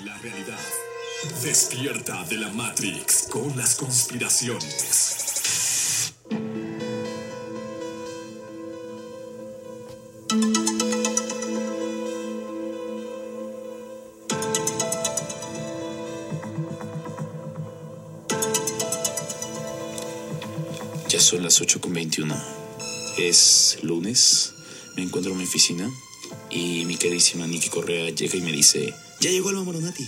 la realidad. Despierta de la Matrix con las conspiraciones. Ya son las 8.21. Es lunes. Me encuentro en mi oficina y mi queridísima Nikki Correa llega y me dice: Ya llegó Alma Moronati.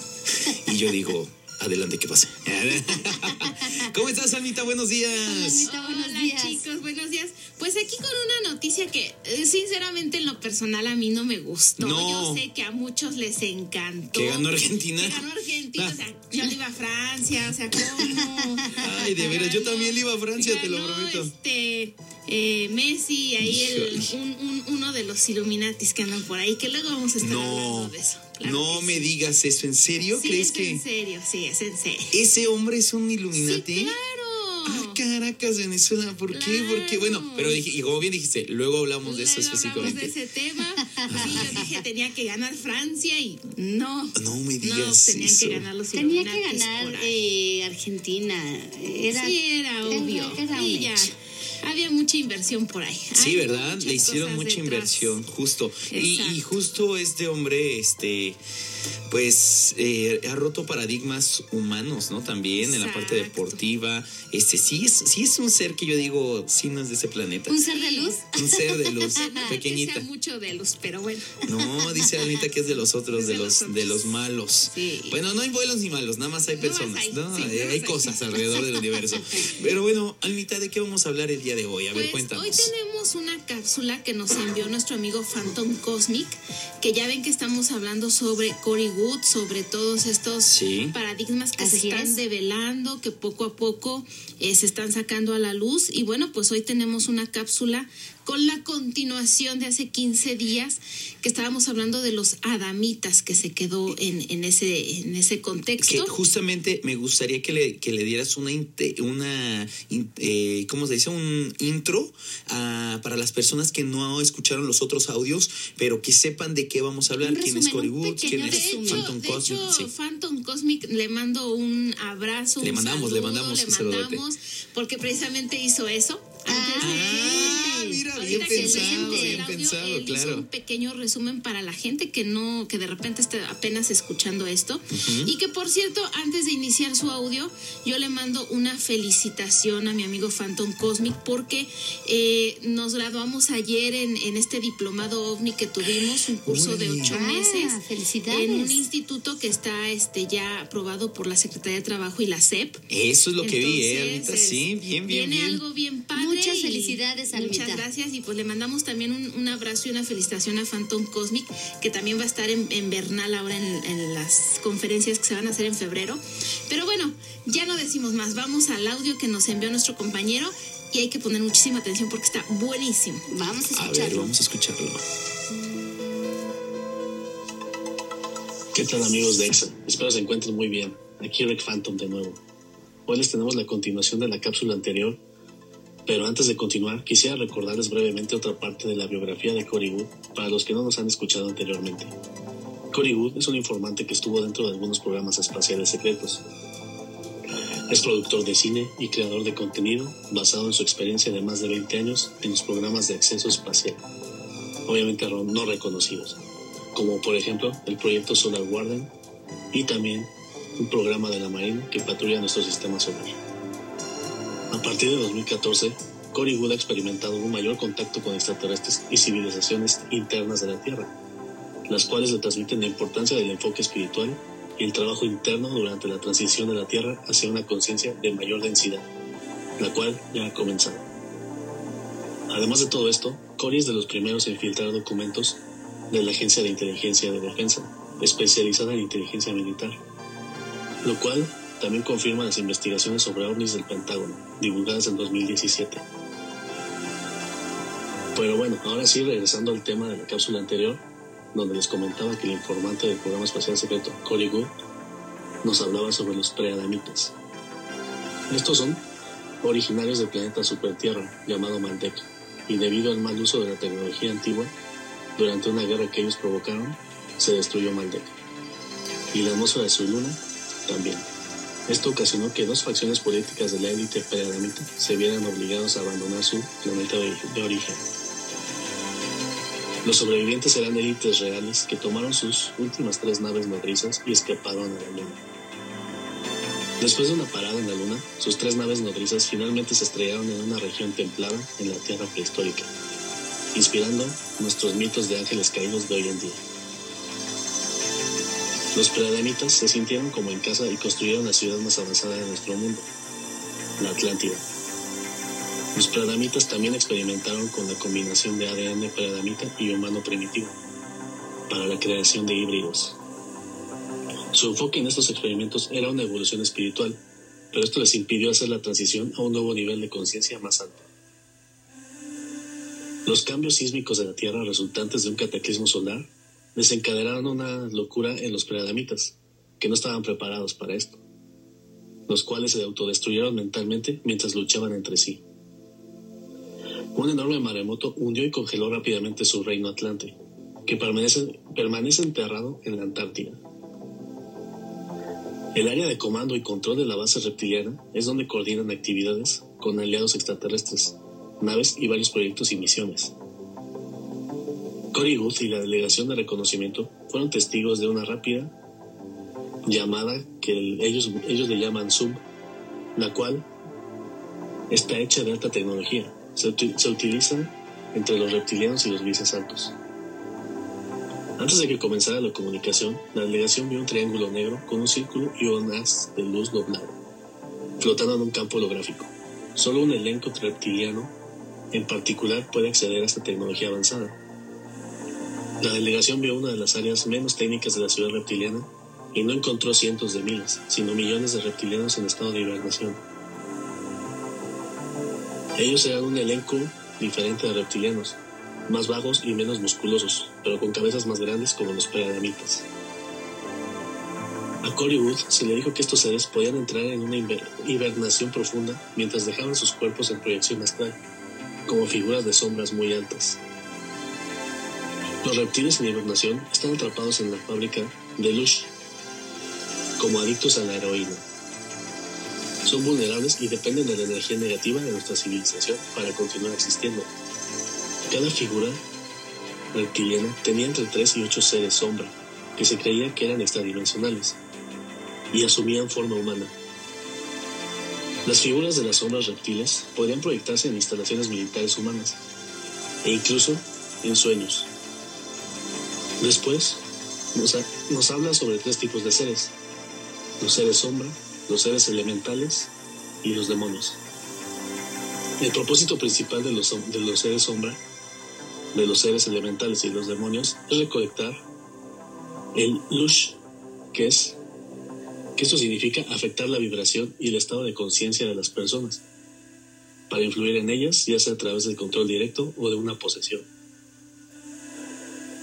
y yo digo: Adelante, que pase. ¿Cómo estás, Almita? Buenos días. Almita, buenos Hola días. chicos, buenos días. Pues aquí con una noticia que eh, sinceramente en lo personal a mí no me gustó. No. Yo sé que a muchos les encantó. Que ganó Argentina. Que ganó Argentina, Ah. o sea, yo le iba a Francia, o sea, ¿cómo? Ay, de veras, yo también le iba a Francia, te lo prometo. Este, eh, Messi, ahí el, un, un- uno de los Illuminatis que andan por ahí, que luego vamos a estar No, hablando de eso. Claro no me sí. digas eso. ¿En serio? Sí, ¿Crees es que en serio, sí, es en serio. ese hombre es un Illuminati? Sí, claro. Ah, Caracas, Venezuela, ¿por qué? Porque, bueno, pero dije, y como bien dijiste, luego hablamos de eso Luego hablamos específicamente. de ese tema. Sí, yo dije tenía que ganar Francia y no. No me No, digas tenían eso. que ganar los Tenía que ganar eh, Argentina. Era, sí, era obvio. era un Y ya. Había mucha inversión por ahí. Sí, Hay ¿verdad? Le hicieron mucha detrás. inversión, justo. Y, y justo este hombre, este, pues, eh, ha roto paradigmas humanos, ¿no? También en la parte deportiva. Este, sí es, sí es un ser que yo digo, sí no es de ese planeta. un ser de luz. Un ser de luz, pequeñita. que sea mucho de luz, pero bueno. No, dice Anita que es de los otros, de de los, otros. de los malos. Sí. Bueno, no hay buenos ni malos, nada más hay más personas, hay, ¿no? sí, hay, cosas alrededor del universo. Pero bueno, Almita, ¿de qué vamos a hablar el día de hoy? A ver, Pues cuéntanos. hoy tenemos una cápsula que nos envió nuestro amigo Phantom Cosmic, que ya ven que estamos hablando sobre Cory Wood, sobre todos estos Sí. paradigmas que se están es. develando, que poco a poco eh, se están sacando a la luz. Y bueno, pues hoy tenemos una cápsula con la continuación de hace 15 días que estábamos hablando de los adamitas que se quedó en, en ese en ese que contexto. justamente me gustaría que le, que le dieras una, una eh, ¿cómo se dice? Un intro ah, para las personas que no escucharon los otros audios, pero que sepan de qué vamos a hablar. Un ¿Quién es resumen, Cory un Wood? ¿Quién es De resumen. hecho, Phantom de Cosmic? hecho, Sí. Phantom Cosmic le mando un abrazo, Le un mandamos, le mandamos le un mandamos, porque precisamente hizo eso. Antes de- Ah, mira, Ahorita bien que pensado, bien audio, pensado, él hizo claro. un pequeño resumen para la gente que no, que de repente esté apenas escuchando esto. Y que por cierto, antes de iniciar su audio, yo le mando una felicitación a mi amigo Phantom Cosmic porque eh, nos graduamos ayer en, en este diplomado OVNI que tuvimos, un curso de ocho Ah, meses. felicidades. En un instituto que está este ya aprobado por la Secretaría de Trabajo y la SEP. Eso es lo que vi, ¿eh, Almita? Sí, bien, bien, Viene bien. algo bien padre. Muchas felicidades, Almita. Muchas gracias. Y pues le mandamos también un, un abrazo y una felicitación a Phantom Cosmic, que también va a estar en, en Bernal ahora en, en las conferencias que se van a hacer en febrero. Pero bueno, ya no decimos más. Vamos al audio que nos envió nuestro compañero y hay que poner muchísima atención porque está buenísimo. Vamos a A ver, escucharlo. vamos a escucharlo. ¿Qué tal amigos de EXA? Espero se encuentren muy bien. Aquí Rick Phantom de nuevo. Hoy les tenemos la continuación de la cápsula anterior, pero antes de continuar quisiera recordarles brevemente otra parte de la biografía de Cory Wood para los que no nos han escuchado anteriormente. Cory Wood es un informante que estuvo dentro de algunos programas espaciales secretos. Es productor de cine y creador de contenido basado en su experiencia de más de 20 años en los programas de acceso espacial, obviamente no reconocidos como por ejemplo el proyecto Solar Warden y también un programa de la Marina que patrulla nuestro sistema solar. A partir de 2014, Cory Wood ha experimentado un mayor contacto con extraterrestres y civilizaciones internas de la Tierra, las cuales le transmiten la importancia del enfoque espiritual y el trabajo interno durante la transición de la Tierra hacia una conciencia de mayor densidad, la cual ya ha comenzado. Además de todo esto, Cory es de los primeros en filtrar documentos de la Agencia de Inteligencia de Defensa, especializada en inteligencia militar, lo cual también confirma las investigaciones sobre ovnis del Pentágono, divulgadas en 2017. Pero bueno, ahora sí, regresando al tema de la cápsula anterior, donde les comentaba que el informante del programa espacial secreto, Cory Wood, nos hablaba sobre los preadamitas. Estos son originarios del planeta Supertierra, llamado Maldek, y debido al mal uso de la tecnología antigua, durante una guerra que ellos provocaron, se destruyó Maldek. y la atmósfera de su luna también. Esto ocasionó que dos facciones políticas de la élite preadamita se vieran obligados a abandonar su planeta de, de origen. Los sobrevivientes eran élites reales que tomaron sus últimas tres naves nodrizas y escaparon a la luna. Después de una parada en la luna, sus tres naves nodrizas finalmente se estrellaron en una región templada en la Tierra prehistórica, inspirando nuestros mitos de ángeles caídos de hoy en día. Los preadamitas se sintieron como en casa y construyeron la ciudad más avanzada de nuestro mundo, la Atlántida. Los preadamitas también experimentaron con la combinación de ADN preadamita y humano primitivo para la creación de híbridos. Su enfoque en estos experimentos era una evolución espiritual, pero esto les impidió hacer la transición a un nuevo nivel de conciencia más alto. Los cambios sísmicos de la Tierra resultantes de un cataclismo solar desencadenaron una locura en los preadamitas, que no estaban preparados para esto, los cuales se autodestruyeron mentalmente mientras luchaban entre sí. Un enorme maremoto hundió y congeló rápidamente su reino Atlante, que permanece, permanece enterrado en la Antártida. El área de comando y control de la base reptiliana es donde coordinan actividades con aliados extraterrestres, naves y varios proyectos y misiones. Cory Guth y la delegación de reconocimiento fueron testigos de una rápida llamada que el- ellos, ellos le llaman Zoom, la cual está hecha de alta tecnología. Se, se utiliza entre los reptilianos y los grises altos. Antes de que comenzara la comunicación, la delegación vio un triángulo negro con un círculo y un haz de luz doblado, flotando en un campo holográfico. Solo un elenco reptiliano en particular puede acceder a esta tecnología avanzada. La delegación vio una de las áreas menos técnicas de la ciudad reptiliana y no encontró cientos de miles, sino millones de reptilianos en estado de hibernación. Ellos eran un elenco diferente de reptilianos, más vagos y menos musculosos, pero con cabezas más grandes como los preadamitas. A Cory se le dijo que estos seres podían entrar en una hiber- hibernación profunda mientras dejaban sus cuerpos en proyección astral, como figuras de sombras muy altas. Los reptiles en hibernación están atrapados en la fábrica de Lush, como adictos a la heroína. Son vulnerables y dependen de la energía negativa de nuestra civilización para continuar existiendo. Cada figura reptiliana tenía entre 3 y 8 seres sombra, que se creía que eran extradimensionales, y asumían forma humana. Las figuras de las sombras reptiles podían proyectarse en instalaciones militares humanas, e incluso en sueños. Después, nos, ha- nos habla sobre tres tipos de seres, los seres sombra, los seres elementales y los demonios. El propósito principal de los, de los seres sombra, de los seres elementales y los demonios es recolectar el lush, que es que esto significa afectar la vibración y el estado de conciencia de las personas, para influir en ellas, ya sea a través del control directo o de una posesión.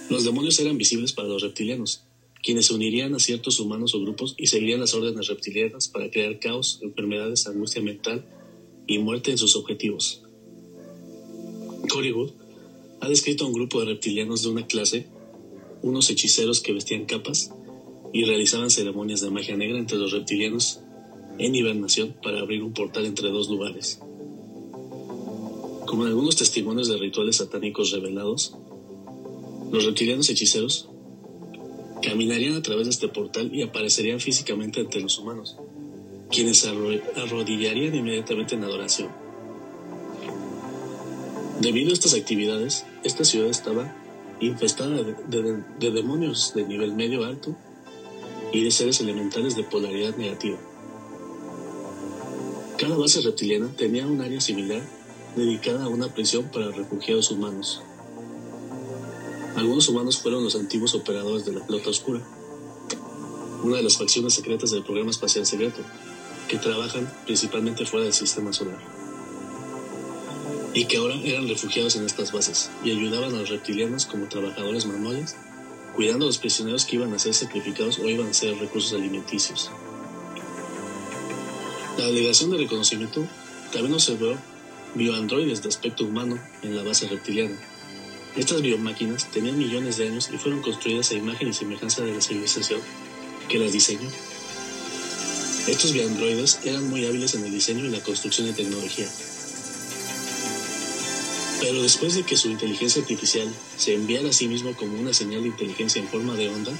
Los demonios eran visibles para los reptilianos, quienes se unirían a ciertos humanos o grupos y seguirían las órdenes reptilianas para crear caos, enfermedades, angustia mental y muerte en sus objetivos. Cory Wood ha descrito a un grupo de reptilianos de una clase, unos hechiceros que vestían capas y realizaban ceremonias de magia negra entre los reptilianos en hibernación para abrir un portal entre dos lugares. Como en algunos testimonios de rituales satánicos revelados, los reptilianos hechiceros caminarían a través de este portal y aparecerían físicamente entre los humanos, quienes arrodillarían inmediatamente en adoración. Debido a estas actividades, esta ciudad estaba infestada de demonios de nivel medio alto y de seres elementales de polaridad negativa. Cada base reptiliana tenía un área similar dedicada a una prisión para refugiados humanos. Algunos humanos fueron los antiguos operadores de la flota oscura, una de las facciones secretas del programa espacial secreto, que trabajan principalmente fuera del sistema solar, y que ahora eran refugiados en estas bases y ayudaban a los reptilianos como trabajadores manuales, cuidando a los prisioneros que iban a ser sacrificados o iban a ser recursos alimenticios. La delegación de reconocimiento también observó bioandroides de aspecto humano en la base reptiliana. Estas biomáquinas tenían millones de años y fueron construidas a imagen y semejanza de la civilización que las diseñó. Estos bioandroides eran muy hábiles en el diseño y la construcción de tecnología. Pero después de que su inteligencia artificial se enviara a sí mismo como una señal de inteligencia en forma de onda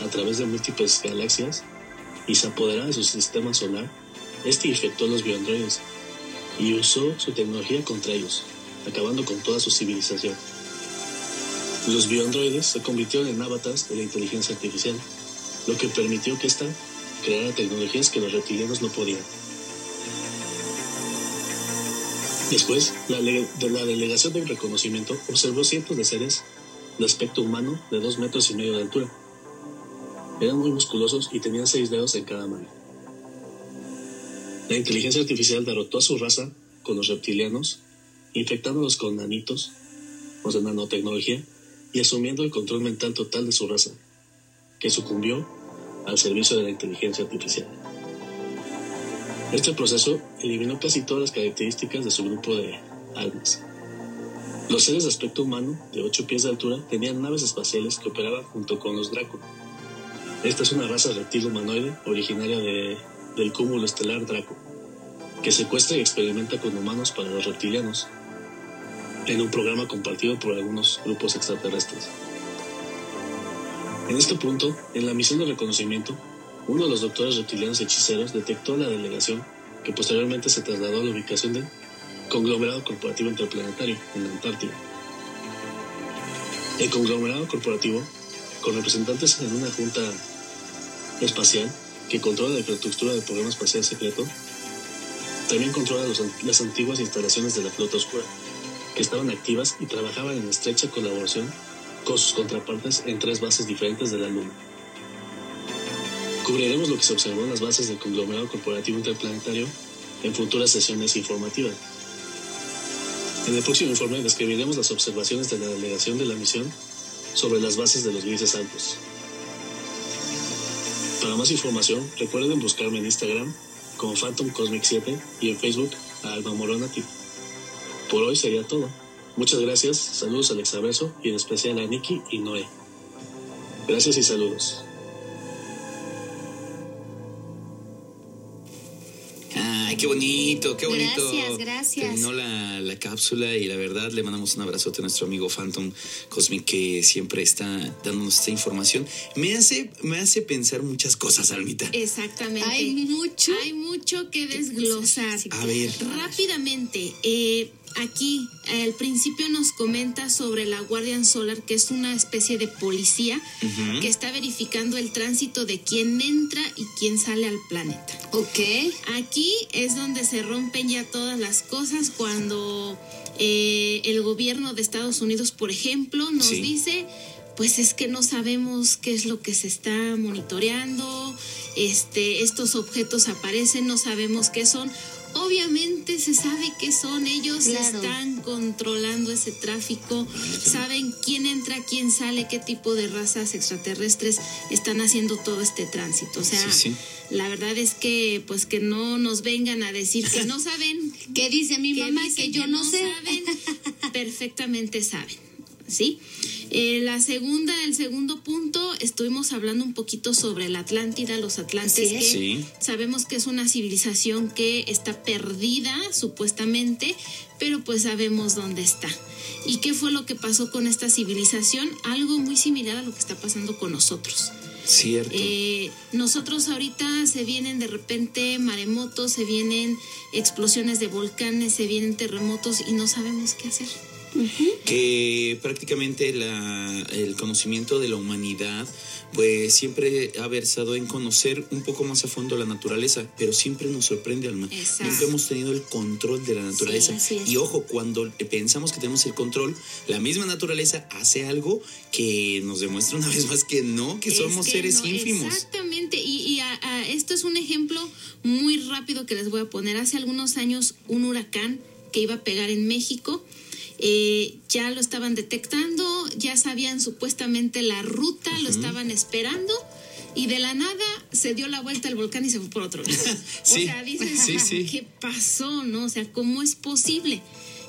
a través de múltiples galaxias y se apoderara de su sistema solar, este infectó a los bioandroides y usó su tecnología contra ellos, acabando con toda su civilización. Los bioandroides se convirtieron en avatars de la inteligencia artificial, lo que permitió que ésta creara tecnologías que los reptilianos no podían. Después, la, le- de la delegación de reconocimiento observó cientos de seres de aspecto humano de dos metros y medio de altura. Eran muy musculosos y tenían seis dedos en cada mano. La inteligencia artificial derrotó a su raza con los reptilianos, infectándolos con nanitos, o sea, nanotecnología, y asumiendo el control mental total de su raza, que sucumbió al servicio de la inteligencia artificial. Este proceso eliminó casi todas las características de su grupo de almas. Los seres de aspecto humano, de 8 pies de altura, tenían naves espaciales que operaban junto con los Draco. Esta es una raza reptil humanoide originaria de- del cúmulo estelar Draco, que secuestra y experimenta con humanos para los reptilianos, en un programa compartido por algunos grupos extraterrestres. En este punto, en la misión de reconocimiento, uno de los doctores reptilianos hechiceros detectó la delegación que posteriormente se trasladó a la ubicación del conglomerado corporativo interplanetario en la Antártida. El conglomerado corporativo, con representantes en una junta espacial que controla la infraestructura del programa espacial secreto, también controla las antiguas instalaciones de la flota oscura, que estaban activas y trabajaban en estrecha colaboración con sus contrapartes en tres bases diferentes de la Luna. Cubriremos lo que se observó en las bases del conglomerado corporativo interplanetario en futuras sesiones informativas. En el próximo informe describiremos las observaciones de la delegación de la misión sobre las bases de los grises altos. Para más información, recuerden buscarme en Instagram como Phantom Cosmic 7 y en Facebook a Alma Moronati. Por hoy sería todo. Muchas gracias, saludos al exaverso y en especial a Nikki y Noé. Gracias y saludos. Qué bonito, qué bonito. Gracias, gracias. Terminó la, la cápsula y la verdad le mandamos un abrazote a nuestro amigo Phantom Cosmic que siempre está dándonos esta información. Me hace, me hace pensar muchas cosas, Almita. Exactamente. Hay mucho. Hay mucho que desglosar. A ver. Rápidamente, eh, aquí al principio nos comenta sobre la Guardian Solar, que es una especie de policía que está verificando el tránsito de quién entra y quién sale al planeta. Ok. Aquí es donde se rompen ya todas las cosas cuando eh, el gobierno de Estados Unidos, por ejemplo, nos Sí. dice, pues es que no sabemos qué es lo que se está monitoreando, este, estos objetos aparecen, no sabemos qué son. Obviamente se sabe qué son, ellos Claro. están controlando ese tráfico, saben quién entra, quién sale, qué tipo de razas extraterrestres están haciendo todo este tránsito. O sea, Sí, sí. la verdad es que pues que no nos vengan a decir que no saben, ¿Qué dice mi que mamá que yo no, sé? saben, perfectamente saben, ¿sí? Eh, la segunda, el segundo punto, estuvimos hablando un poquito sobre la Atlántida, los Atlantes, que Sí. sabemos que es una civilización que está perdida, supuestamente, pero pues sabemos dónde está. ¿Y qué fue lo que pasó con esta civilización? Algo muy similar a lo que está pasando con nosotros. Cierto. Eh, nosotros ahorita se vienen de repente maremotos, se vienen explosiones de volcanes, se vienen terremotos y no sabemos qué hacer. Que prácticamente la, el conocimiento de la humanidad pues siempre ha versado en conocer un poco más a fondo la naturaleza, pero siempre nos sorprende, Alma. Exacto. Nunca hemos tenido el control de la naturaleza. y ojo, cuando pensamos que tenemos el control, la misma naturaleza hace algo que nos demuestra una vez más que no, que Es somos que seres no, ínfimos. Exactamente, y, y a- a- esto es un ejemplo muy rápido que les voy a poner. Hace algunos años un huracán que iba a pegar en México, eh, ya lo estaban detectando, ya sabían supuestamente la ruta, lo estaban esperando. Y de la nada se dio la vuelta al volcán y se fue por otro lado. Sí, o sea, dices, sí, sí. ¿qué pasó? ¿No? O sea, ¿cómo es posible?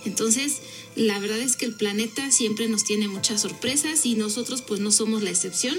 Entonces, la verdad es que el planeta siempre nos tiene muchas sorpresas y nosotros pues no somos la excepción.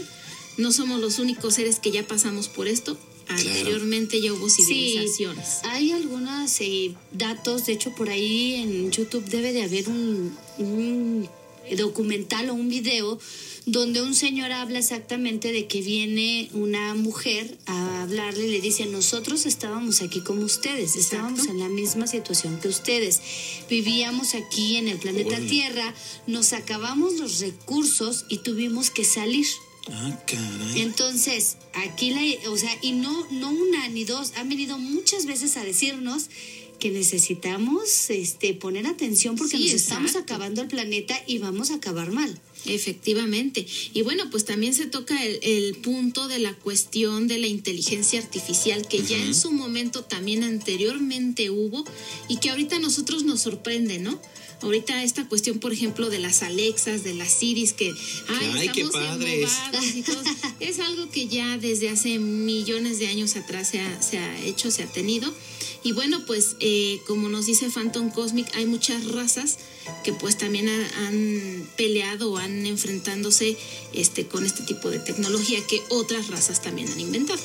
no somos los únicos seres que ya pasamos por esto. Anteriormente ya hubo civilizaciones. Sí, hay algunos eh, datos, de hecho por ahí en YouTube debe de haber un, un documental o un video donde un señor habla exactamente de que viene una mujer a hablarle y le dice, nosotros estábamos aquí como ustedes, estábamos en la misma situación que ustedes, vivíamos aquí en el planeta. Tierra, nos acabamos los recursos y tuvimos que salir. Ah, caray. Entonces, aquí la, o sea, y no, no una ni dos, han venido muchas veces a decirnos que necesitamos este poner atención porque Sí, nos estamos acabando el planeta y vamos a acabar mal. Efectivamente. Y bueno, pues también se toca el, el punto de la cuestión de la inteligencia artificial que ya en su momento también anteriormente hubo y que ahorita a nosotros nos sorprende, ¿no? Ahorita esta cuestión, por ejemplo, de las Alexas, de las Siris, que ay, Ay, qué estamos padres. y todo, es algo que ya desde hace millones de años atrás se ha, se ha hecho, se ha tenido. Y bueno, pues eh, como nos dice Phantom Cosmic, hay muchas razas que pues también ha- han peleado han enfrentándose este, con este tipo de tecnología que otras razas también han inventado.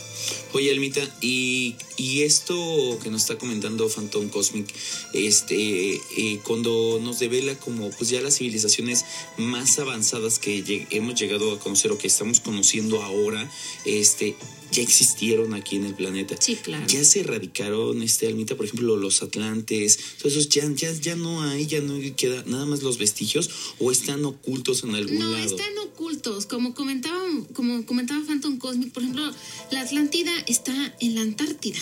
Oye, Almita, y, y esto que nos está comentando Phantom Cosmic, este, eh, cuando nos devela como pues ya las civilizaciones más avanzadas que hemos llegado a conocer o que estamos conociendo ahora, este, ya existieron aquí en el planeta. Sí, claro. Ya se erradicaron, este, Almita, por ejemplo, los atlantes, todos esos ya, ya, ya no hay, ya no queda nada más los vestigios o están ocultos en algún No, lado. están ocultos. Como comentaba, como comentaba Phantom Cosmic, por ejemplo, la Atlántida está en la Antártida.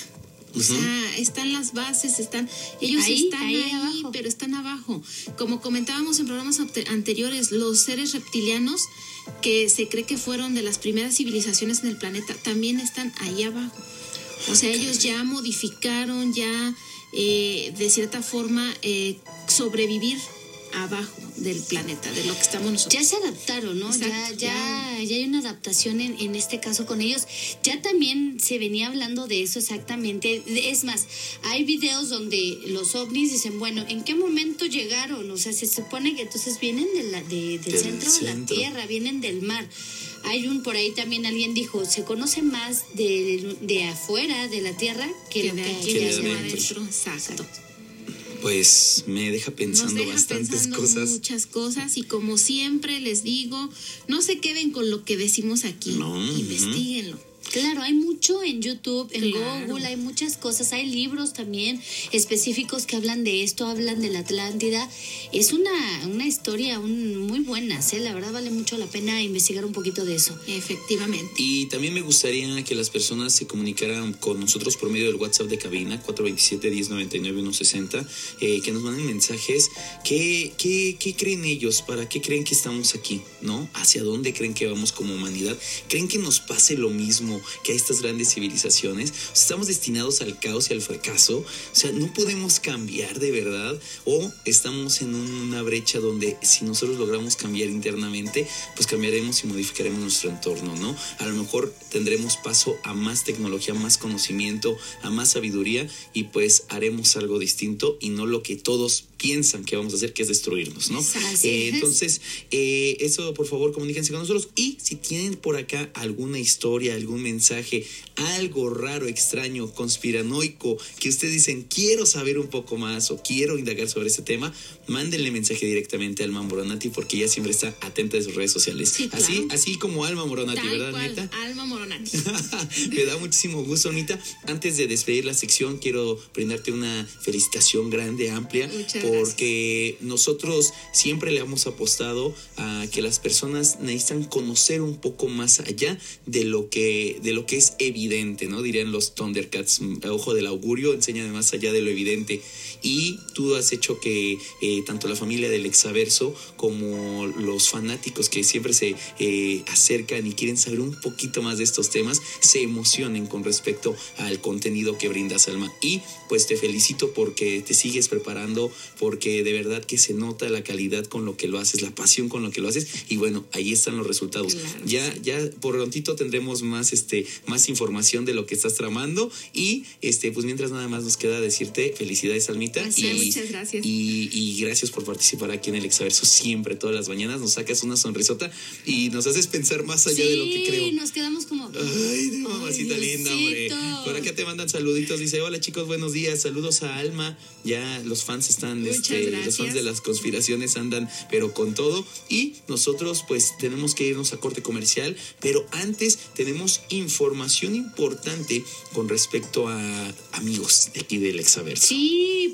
O sea, están las bases, están, ellos Ahí, están ahí pero están abajo. Como comentábamos en programas ante- anteriores, los seres reptilianos que se cree que fueron de las primeras civilizaciones en el planeta también están ahí abajo. O sea, ellos ya modificaron, ya eh, de cierta forma eh, sobrevivir abajo del planeta, de lo que estamos nosotros. Ya se adaptaron, ¿no? Ya, Exacto, ya, ya hay una adaptación en, en este caso con ellos. Ya también se venía hablando de eso exactamente. Es más, hay videos donde los ovnis dicen, bueno, ¿en qué momento llegaron? O sea, se supone que entonces vienen de la, de- del Del centro de la. Tierra, vienen del mar. Hay un, por ahí también alguien dijo, se conoce más de, de afuera de la Tierra que, que lo de que aquí de adentro. adentro. Exacto. Pues me deja Nos pensando deja bastantes pensando cosas. muchas cosas y como siempre les digo, no se queden con lo que decimos aquí, No, investiguenlo. Claro, hay mucho en YouTube, en Claro. Google, hay muchas cosas, hay libros también específicos que hablan de esto, hablan de la Atlántida. Es una, una historia un- muy buena, ¿eh? la verdad vale mucho la pena investigar un poquito de eso. Efectivamente. Y también me gustaría que las personas se comunicaran con nosotros por medio del WhatsApp de cabina 427-1099-160, eh, que nos manden mensajes. ¿Qué, qué, qué creen ellos? ¿Para qué creen que estamos aquí? ¿No? ¿Hacia dónde creen que vamos como humanidad? ¿Creen que nos pase lo mismo que a estas grandes civilizaciones? ¿Estamos destinados al caos y al fracaso? O sea, ¿no podemos cambiar de verdad? ¿O estamos en una brecha donde si nosotros logramos cambiar internamente, pues cambiaremos y modificaremos nuestro entorno, ¿no? A lo mejor tendremos paso a más tecnología, más conocimiento, a más sabiduría y pues haremos algo distinto y no lo que todos piensan que vamos a hacer, que es destruirnos, ¿no? Eh, es. entonces, eh, eso por favor comuníquense con nosotros y si tienen por acá alguna historia, algún mensaje, algo raro, extraño, conspiranoico, que ustedes dicen, quiero saber un poco más o quiero indagar sobre ese tema, mándenle mensaje directamente a Alma Moronati porque ella siempre está atenta de sus redes sociales. Sí, claro. Así, así como Alma Moronati, Tal ¿verdad, cual, Neta? Alma Moronati. Me da muchísimo gusto, Anita. Antes de despedir la sección, quiero brindarte una felicitación grande, amplia, Muchas porque nosotros siempre le hemos apostado a que las personas necesitan conocer un poco más allá de lo que, de lo que es evidente, ¿no? Dirían los Thundercats, mm, ojo del augurio, enséñame más allá de lo evidente. Y tú has hecho que eh, tanto la familia del exaverso como los fanáticos que siempre se eh, acercan y quieren saber un poquito más de estos temas, se emocionen con respecto al contenido que brindas, Alma. Y pues te felicito porque te sigues preparando, porque de verdad que se nota la calidad con lo que lo haces, la pasión con lo que lo haces y bueno, ahí están los resultados. Claro, ya ya por prontito tendremos más este más información de lo que estás tramando y este pues mientras nada más nos queda decirte felicidades Almita Así y, es, muchas gracias. y, y gracias por participar aquí en el Exaverso siempre todas las mañanas nos sacas una sonrisota y nos haces pensar más allá de lo que creo. Sí, nos quedamos como. Ay, de mamacita Ay, linda, hombre. Por acá te mandan saluditos. Dice, hola chicos, buenos días. Saludos a Alma. Ya los fans están, este, los fans de las conspiraciones andan, pero con todo. Y nosotros, pues, tenemos que irnos a corte comercial. Pero antes tenemos información importante con respecto a amigos de aquí del Exaverso. Sí,